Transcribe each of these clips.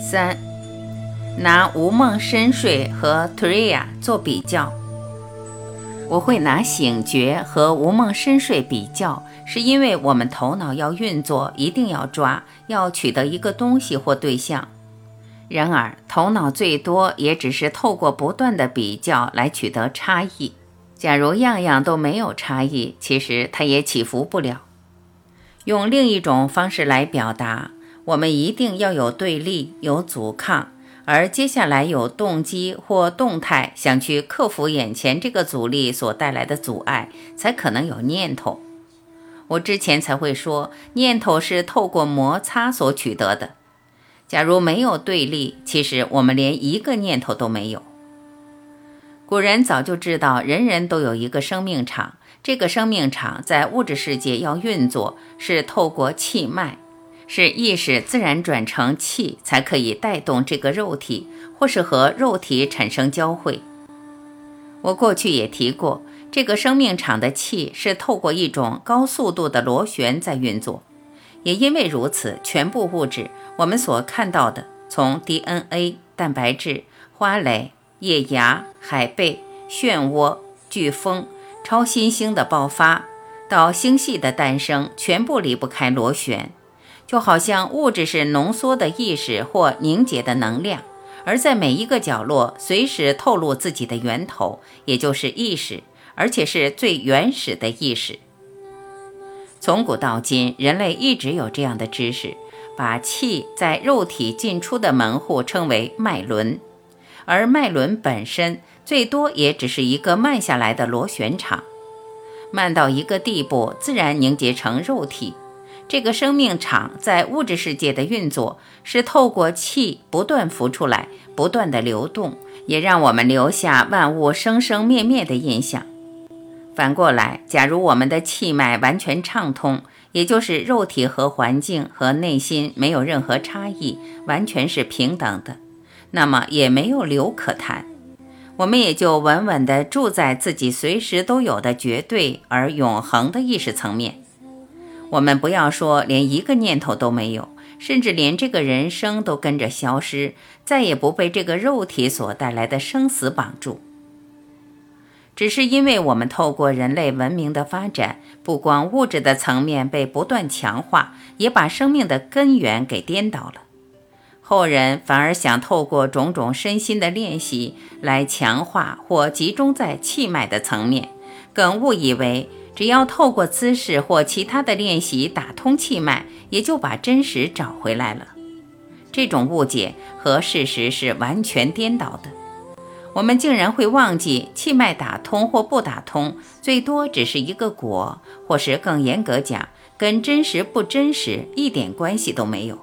三，拿无梦深睡和 Tria 做比较。我会拿醒觉和无梦深睡比较，是因为我们头脑要运作，一定要抓，要取得一个东西或对象。然而，头脑最多也只是透过不断的比较来取得差异。假如样样都没有差异，其实它也起伏不了。用另一种方式来表达，我们一定要有对立，有阻抗，而接下来有动机或动态，想去克服眼前这个阻力所带来的阻碍，才可能有念头。我之前才会说，念头是透过摩擦所取得的。假如没有对立，其实我们连一个念头都没有。古人早就知道，人人都有一个生命场。这个生命场在物质世界要运作，是透过气脉，是意识自然转成气，才可以带动这个肉体，或是和肉体产生交汇。我过去也提过，这个生命场的气是透过一种高速度的螺旋在运作。也因为如此，全部物质我们所看到的，从 DNA、蛋白质、花蕾。叶芽、海贝、漩涡、飓风、超新星的爆发，到星系的诞生，全部离不开螺旋。就好像物质是浓缩的意识或凝结的能量，而在每一个角落，随时透露自己的源头，也就是意识，而且是最原始的意识。从古到今，人类一直有这样的知识，把气在肉体进出的门户称为脉轮。而脉轮本身最多也只是一个慢下来的螺旋场，慢到一个地步，自然凝结成肉体。这个生命场在物质世界的运作，是透过气不断浮出来，不断的流动，也让我们留下万物生生灭灭的印象。反过来，假如我们的气脉完全畅通，也就是肉体和环境和内心没有任何差异，完全是平等的。那么也没有流可谈，我们也就稳稳地住在自己随时都有的绝对而永恒的意识层面。我们不要说连一个念头都没有，甚至连这个人生都跟着消失，再也不被这个肉体所带来的生死绑住。只是因为我们透过人类文明的发展，不光物质的层面被不断强化，也把生命的根源给颠倒了。后人反而想透过种种身心的练习来强化或集中在气脉的层面，更误以为只要透过姿势或其他的练习打通气脉，也就把真实找回来了。这种误解和事实是完全颠倒的。我们竟然会忘记，气脉打通或不打通，最多只是一个果，或是更严格讲，跟真实不真实一点关系都没有。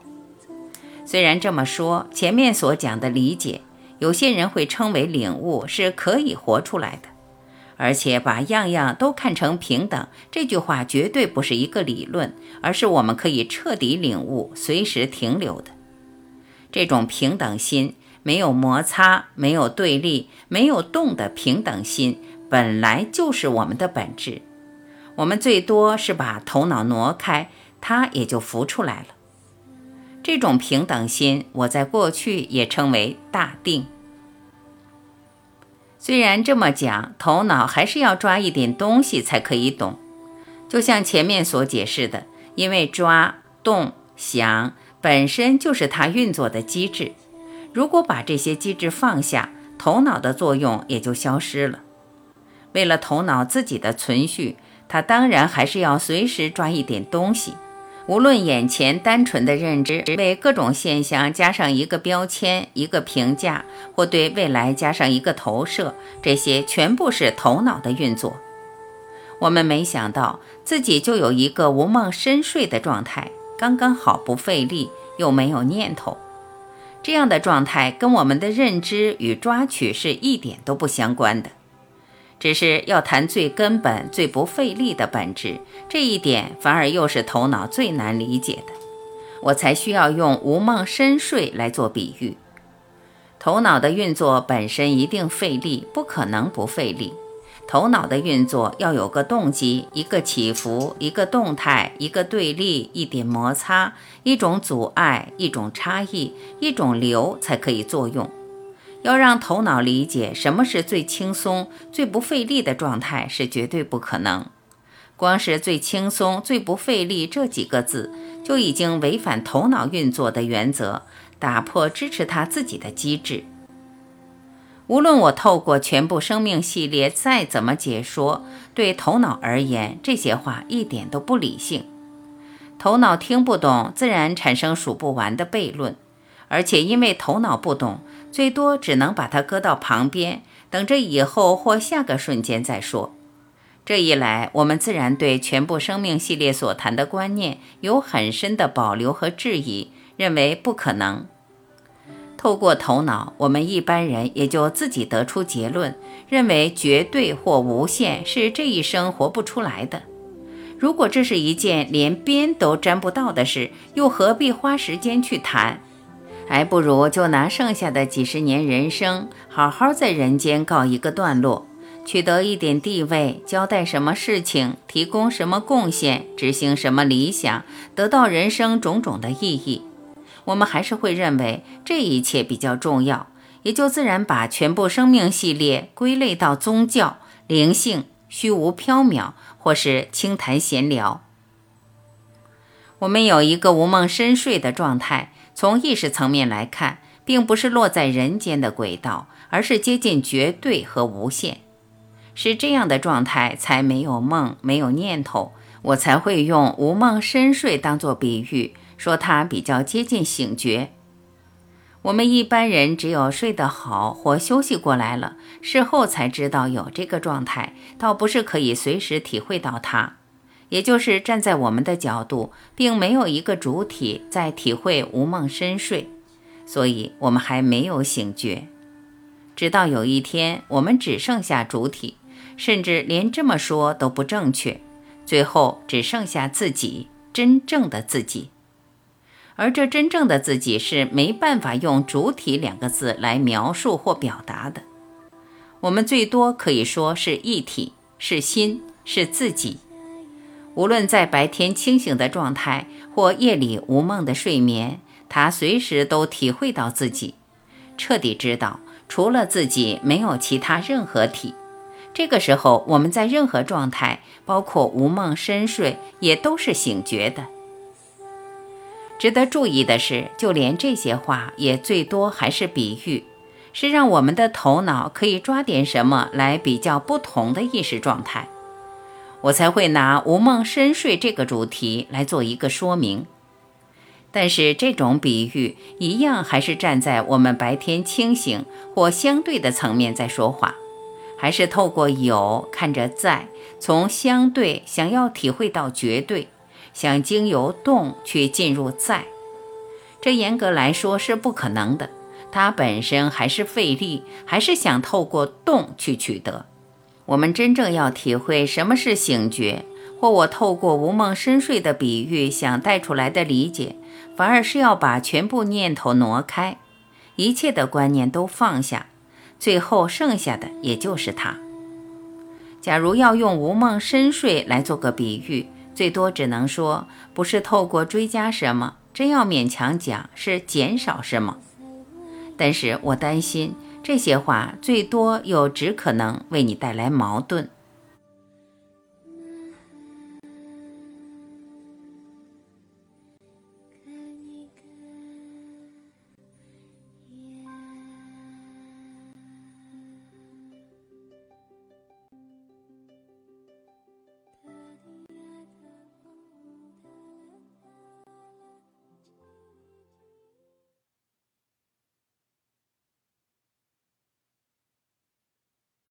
虽然这么说，前面所讲的理解，有些人会称为领悟，是可以活出来的。而且把样样都看成平等，这句话绝对不是一个理论，而是我们可以彻底领悟、随时停留的这种平等心。没有摩擦，没有对立，没有动的平等心，本来就是我们的本质。我们最多是把头脑挪开，它也就浮出来了。这种平等心，我在过去也称为大定。虽然这么讲，头脑还是要抓一点东西才可以懂。就像前面所解释的，因为抓、动、想本身就是它运作的机制。如果把这些机制放下，头脑的作用也就消失了。为了头脑自己的存续，它当然还是要随时抓一点东西。无论眼前单纯的认知，为各种现象加上一个标签、一个评价，或对未来加上一个投射，这些全部是头脑的运作。我们没想到自己就有一个无梦深睡的状态，刚刚好不费力，又没有念头。这样的状态跟我们的认知与抓取是一点都不相关的。只是要谈最根本、最不费力的本质，这一点反而又是头脑最难理解的。我才需要用无梦深睡来做比喻。头脑的运作本身一定费力，不可能不费力，头脑的运作要有个动机，一个起伏，一个动态，一个对立，一点摩擦，一种阻碍，一种差异，一种流才可以作用。要让头脑理解什么是最轻松、最不费力的状态是绝对不可能。光是最轻松、最不费力这几个字，就已经违反头脑运作的原则，打破支持他自己的机制。无论我透过全部生命系列再怎么解说，对头脑而言，这些话一点都不理性。头脑听不懂，自然产生数不完的悖论，而且因为头脑不懂，最多只能把它搁到旁边，等着以后或下个瞬间再说。这一来，我们自然对全部生命系列所谈的观念有很深的保留和质疑，认为不可能。透过头脑，我们一般人也就自己得出结论，认为绝对或无限是这一生活不出来的。如果这是一件连边都沾不到的事，又何必花时间去谈？还不如就拿剩下的几十年人生，好好在人间告一个段落，取得一点地位，交代什么事情，提供什么贡献，执行什么理想，得到人生种种的意义。我们还是会认为这一切比较重要，也就自然把全部生命系列归类到宗教、灵性、虚无缥缈，或是轻谈闲聊。我们有一个无梦深睡的状态，从意识层面来看，并不是落在人间的轨道，而是接近绝对和无限。是这样的状态才没有梦，没有念头，我才会用无梦深睡当做比喻。说它比较接近醒觉。我们一般人只有睡得好或休息过来了，事后才知道有这个状态，倒不是可以随时体会到它。也就是站在我们的角度，并没有一个主体在体会无梦深睡，所以我们还没有醒觉。直到有一天，我们只剩下主体，甚至连这么说都不正确，最后只剩下自己，真正的自己。而这真正的自己是没办法用“主体”两个字来描述或表达的。我们最多可以说是一体，是心，是自己。无论在白天清醒的状态，或夜里无梦的睡眠，他随时都体会到自己，彻底知道除了自己没有其他任何体。这个时候，我们在任何状态，包括无梦深睡，也都是醒觉的。值得注意的是，就连这些话也最多还是比喻，是让我们的头脑可以抓点什么来比较不同的意识状态，我才会拿无梦深睡这个主题来做一个说明。但是这种比喻一样还是站在我们白天清醒或相对的层面在说话，还是透过有看着在，从相对想要体会到绝对。想经由动去进入在，这严格来说是不可能的。它本身还是费力，还是想透过动去取得。我们真正要体会什么是醒觉，或我透过无梦深睡的比喻想带出来的理解，反而是要把全部念头挪开，一切的观念都放下，最后剩下的也就是它。假如要用无梦深睡来做个比喻。最多只能说，不是透过追加什么，真要勉强讲，是减少什么。但是我担心这些话，最多又只可能为你带来矛盾。